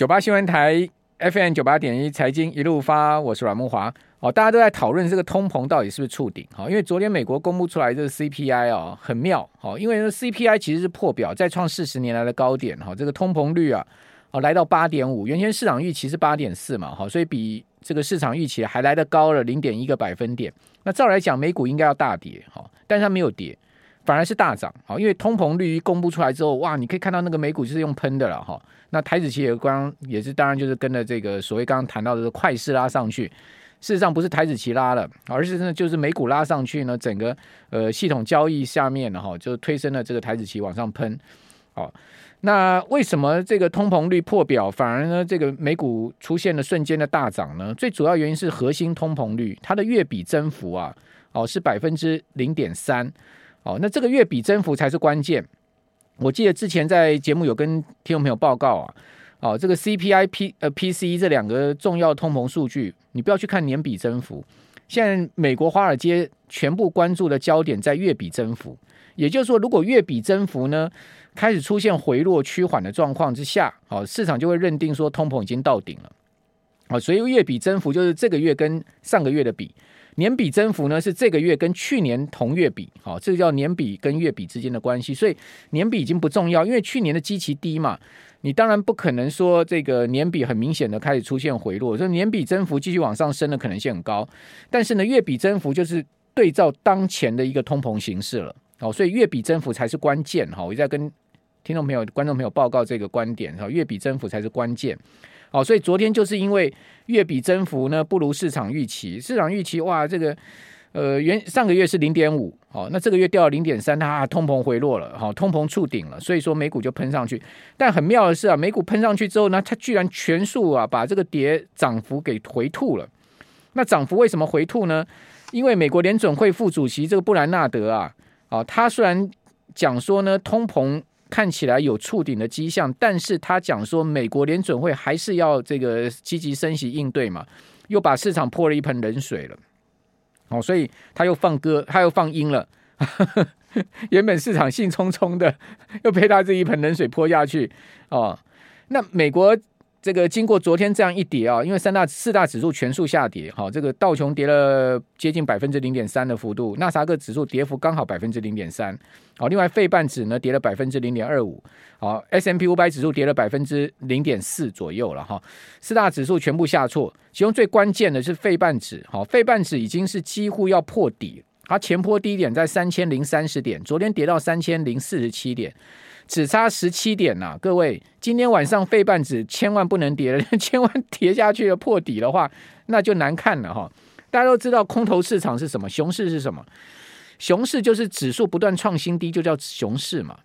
九八新闻台 FM 九八点一财经一路发，我是阮慕华。哦，大家都在讨论这个通膨到底是不是触顶？哈，因为昨天美国公布出来这个 CPI 哦，很妙。哦，因为 CPI 其实是破表，再创四十年来的高点。哈，这个通膨率啊，哦，来到八点五，原先市场预期是八点四嘛，哈，所以比这个市场预期还来得高了零点一个百分点。那照来讲，美股应该要大跌，哈，但是它没有跌。反而是大涨，好，因为通膨率一公布出来之后，哇，你可以看到那个美股就是用喷的了哈。那台子期也刚也是，当然就是跟着这个所谓刚刚谈到的快势拉上去。事实上不是台子期拉了，而是呢就是美股拉上去呢，整个呃系统交易下面呢哈，就推升了这个台子期往上喷。好，那为什么这个通膨率破表，反而呢这个美股出现了瞬间的大涨呢？最主要原因是核心通膨率它的月比增幅啊，哦是百分之零点三。哦，那这个月比增幅才是关键。我记得之前在节目有跟听众朋友报告啊，哦，这个 CPI、P 呃 PCE 这两个重要通膨数据，你不要去看年比增幅。现在美国华尔街全部关注的焦点在月比增幅，也就是说，如果月比增幅呢开始出现回落趋缓的状况之下，哦，市场就会认定说通膨已经到顶了。哦，所以月比增幅就是这个月跟上个月的比。年比增幅呢是这个月跟去年同月比，好，这个叫年比跟月比之间的关系，所以年比已经不重要，因为去年的基期低嘛，你当然不可能说这个年比很明显的开始出现回落，所以年比增幅继续往上升的可能性很高，但是呢，月比增幅就是对照当前的一个通膨形势了，好，所以月比增幅才是关键，哈，我在跟听众朋友、观众朋友报告这个观点，哈，月比增幅才是关键。好，所以昨天就是因为月比增幅呢不如市场预期，市场预期哇，这个呃原上个月是零点五，好，那这个月掉到零点三，它通膨回落了，好，通膨触顶了，所以说美股就喷上去。但很妙的是啊，美股喷上去之后呢，它居然全数啊把这个跌涨幅给回吐了。那涨幅为什么回吐呢？因为美国联准会副主席这个布兰纳德啊，啊，他虽然讲说呢通膨。看起来有触顶的迹象，但是他讲说美国联准会还是要这个积极升息应对嘛，又把市场泼了一盆冷水了。哦，所以他又放歌，他又放音了。原本市场兴冲冲的，又被他这一盆冷水泼下去。哦，那美国。这个经过昨天这样一跌啊，因为三大四大指数全数下跌，好，这个道琼跌了接近百分之零点三的幅度，纳萨克指数跌幅刚好百分之零点三，好，另外费半指呢跌了百分之零点二五，好，S M P 五百指数跌了百分之零点四左右了哈，四大指数全部下挫，其中最关键的是费半指，好，费半指已经是几乎要破底，它前波低点在三千零三十点，昨天跌到三千零四十七点。只差十七点呐、各位，今天晚上费半指千万不能跌了，千万跌下去了破底的话，那就难看了哈。大家都知道空头市场是什么，熊市是什么？熊市就是指数不断创新低，就叫熊市嘛。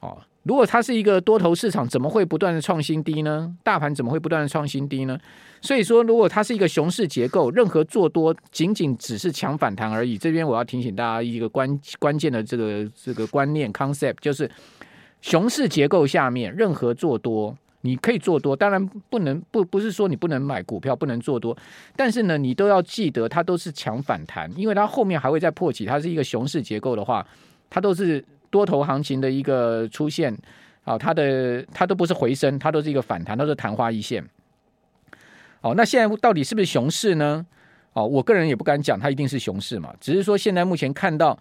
哦，如果它是一个多头市场，怎么会不断的创新低呢？大盘怎么会不断的创新低呢？所以说，如果它是一个熊市结构，任何做多仅仅只是抢反弹而已。这边我要提醒大家一个关关键的这个这个观念 concept 就是。熊市结构下面，任何做多你可以做多，当然不能不不是说你不能买股票，不能做多，但是呢，你都要记得它都是抢反弹，因为它后面还会再破起，它是一个熊市结构的话，它都是多头行情的一个出现啊，它的它都不是回升，它都是一个反弹，都是昙花一现。哦，那现在到底是不是熊市呢？哦，我个人也不敢讲它一定是熊市嘛，只是说现在目前看到。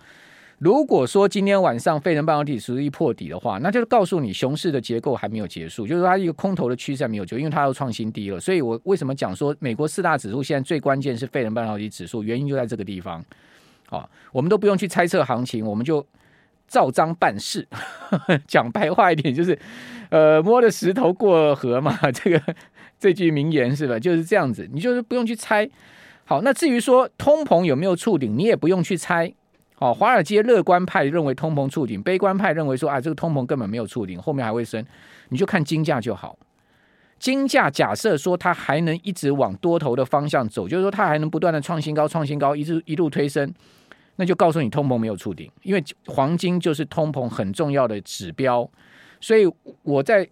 如果说今天晚上费城半导体实力破底的话，那就是告诉你熊市的结构还没有结束，就是它一个空头的趋势还没有结束，因为它要创新低了。所以我为什么讲说美国四大指数现在最关键是费城半导体指数，原因就在这个地方。好，我们都不用去猜测行情，我们就照章办事。讲白话一点，就是呃摸着石头过河嘛，这个这句名言是吧？就是这样子，你就是不用去猜。好，那至于说通膨有没有触顶，你也不用去猜。哦，华尔街乐观派认为通膨触顶，悲观派认为说啊，这个通膨根本没有触顶，后面还会升。你就看金价就好。金价假设说它还能一直往多头的方向走，就是说它还能不断的创新高、创新高，一直一路推升，那就告诉你通膨没有触顶。因为黄金就是通膨很重要的指标，所以我在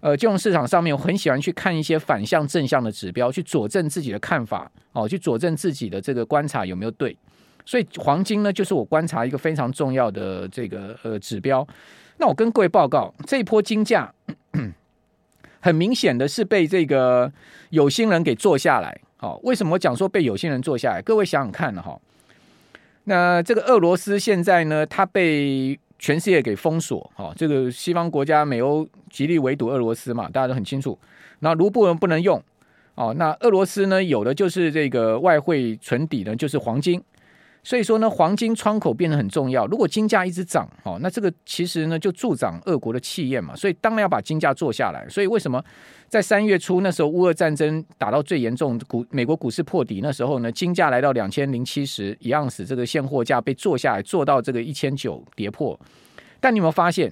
呃金融市场上面，我很喜欢去看一些反向、正向的指标，去佐证自己的看法，哦，去佐证自己的这个观察有没有对。所以黄金呢，就是我观察一个非常重要的这个呃指标。那我跟各位报告，这一波金价 很明显的是被这个有心人给做下来。好，为什么我讲说被有心人做下来？各位想想看哈，那这个俄罗斯现在呢，它被全世界给封锁。哈，这个西方国家美欧极力围堵俄罗斯嘛，大家都很清楚。那卢布不能用。哦，那俄罗斯呢，有的就是这个外汇存底呢，就是黄金。所以说呢，黄金窗口变得很重要。如果金价一直涨，哦，那这个其实呢就助长俄国的气焰嘛。所以当然要把金价做下来。所以为什么在三月初那时候乌俄战争打到最严重，股美国股市破底那时候呢，金价来到两千零七十一盎司，这个现货价被做下来，做到这个一千九跌破。但你有没有发现，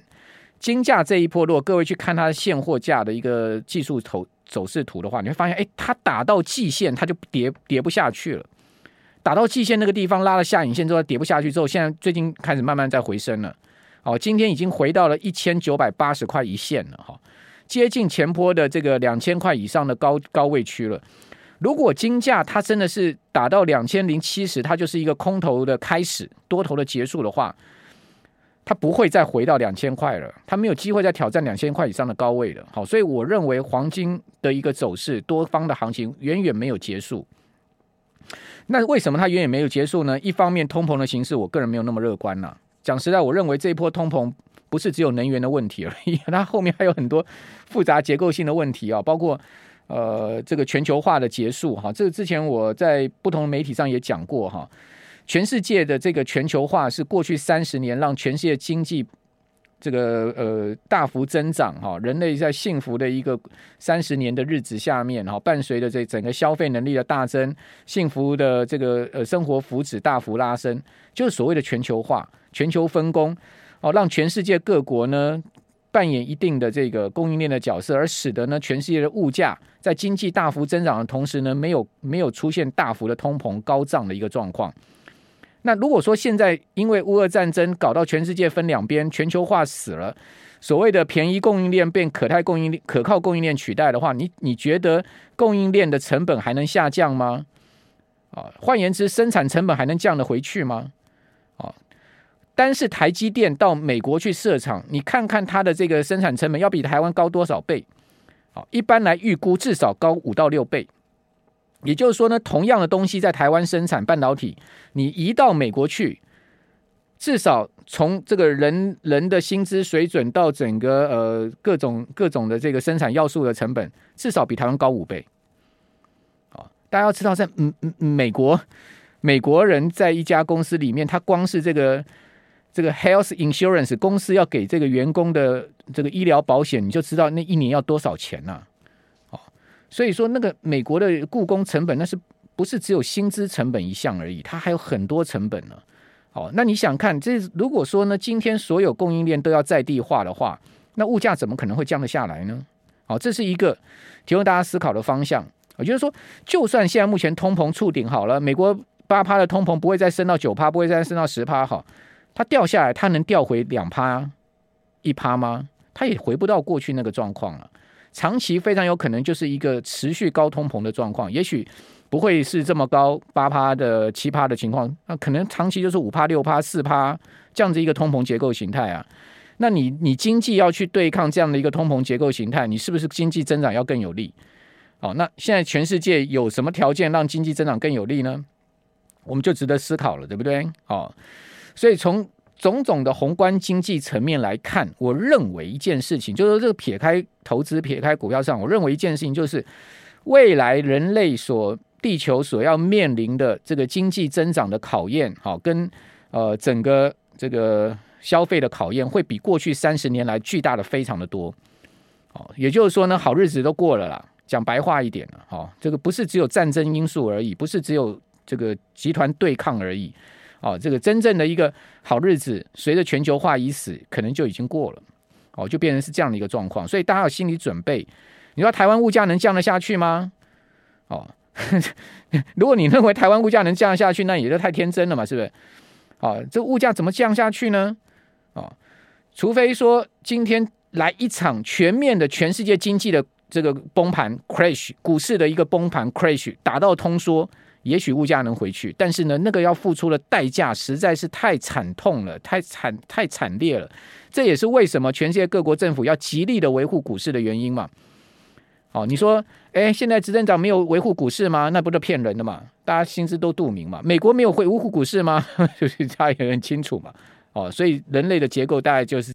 金价这一波，如果各位去看它的现货价的一个技术走走势图的话，你会发现，哎，它打到季线，它就跌跌不下去了。打到季线那个地方拉了下影线之后跌不下去之后，现在最近开始慢慢在回升了。哦，今天已经回到了一千九百八十块一线了哈，接近前坡的这个两千块以上的高高位区了。如果金价它真的是打到两千零七十，它就是一个空头的开始，多头的结束的话，它不会再回到两千块了，它没有机会再挑战两千块以上的高位了。好，所以我认为黄金的一个走势，多方的行情远远没有结束。那为什么它远远没有结束呢？一方面，通膨的形势，我个人没有那么乐观呐。讲实在，我认为这一波通膨不是只有能源的问题而已，它后面还有很多复杂结构性的问题啊，包括呃这个全球化的结束哈。这个之前我在不同媒体上也讲过哈。全世界的这个全球化是过去三十年让全世界经济。这个呃大幅增长哈，人类在幸福的一个三十年的日子下面哈，伴随着这整个消费能力的大增，幸福的这个呃生活福祉大幅拉升，就是所谓的全球化、全球分工哦，让全世界各国呢扮演一定的这个供应链的角色，而使得呢全世界的物价在经济大幅增长的同时呢，没有没有出现大幅的通膨高涨的一个状况。那如果说现在因为乌俄战争搞到全世界分两边，全球化死了，所谓的便宜供应链被可太供应链、可靠供应链取代的话，你你觉得供应链的成本还能下降吗？啊，换言之，生产成本还能降得回去吗？啊，单是台积电到美国去设厂，你看看它的这个生产成本要比台湾高多少倍？好，一般来预估至少高五到六倍。也就是说呢，同样的东西在台湾生产半导体，你移到美国去，至少从这个人人的薪资水准到整个呃各种各种的这个生产要素的成本，至少比台湾高五倍。啊，大家要知道，在嗯嗯美国，美国人在一家公司里面，他光是这个这个 health insurance 公司要给这个员工的这个医疗保险，你就知道那一年要多少钱呢？所以说，那个美国的雇工成本，那是不是只有薪资成本一项而已？它还有很多成本呢。哦，那你想看，这如果说呢，今天所有供应链都要在地化的话，那物价怎么可能会降得下来呢？好，这是一个提供大家思考的方向。我觉得说，就算现在目前通膨触顶好了，美国八趴的通膨不会再升到九趴，不会再升到十趴，好，它掉下来，它能掉回两趴、一趴吗？它也回不到过去那个状况了。长期非常有可能就是一个持续高通膨的状况，也许不会是这么高八趴的七趴的情况，那可能长期就是五趴六趴四趴这样子一个通膨结构形态啊。那你你经济要去对抗这样的一个通膨结构形态，你是不是经济增长要更有利？哦，那现在全世界有什么条件让经济增长更有利呢？我们就值得思考了，对不对？哦，所以从种种的宏观经济层面来看，我认为一件事情就是这个撇开投资、撇开股票上，我认为一件事情就是未来人类所地球所要面临的这个经济增长的考验，好，跟呃整个这个消费的考验，会比过去三十年来巨大的非常的多。好，也就是说呢，好日子都过了啦。讲白话一点了，好，这个不是只有战争因素而已，不是只有这个集团对抗而已。哦，这个真正的一个好日子，随着全球化已死，可能就已经过了。哦，就变成是这样的一个状况，所以大家有心理准备。你说台湾物价能降得下去吗？哦，如果你认为台湾物价能降得下去，那也就太天真了嘛，是不是？哦，这物价怎么降下去呢？哦，除非说今天来一场全面的全世界经济的这个崩盘 crash，股市的一个崩盘 crash，打到通缩。也许物价能回去，但是呢，那个要付出的代价实在是太惨痛了，太惨太惨烈了。这也是为什么全世界各国政府要极力的维护股市的原因嘛。哦，你说，哎，现在执政党没有维护股市吗？那不是骗人的嘛？大家心知都肚明嘛。美国没有会维护股市吗？就是他也很清楚嘛。哦，所以人类的结构大概就是。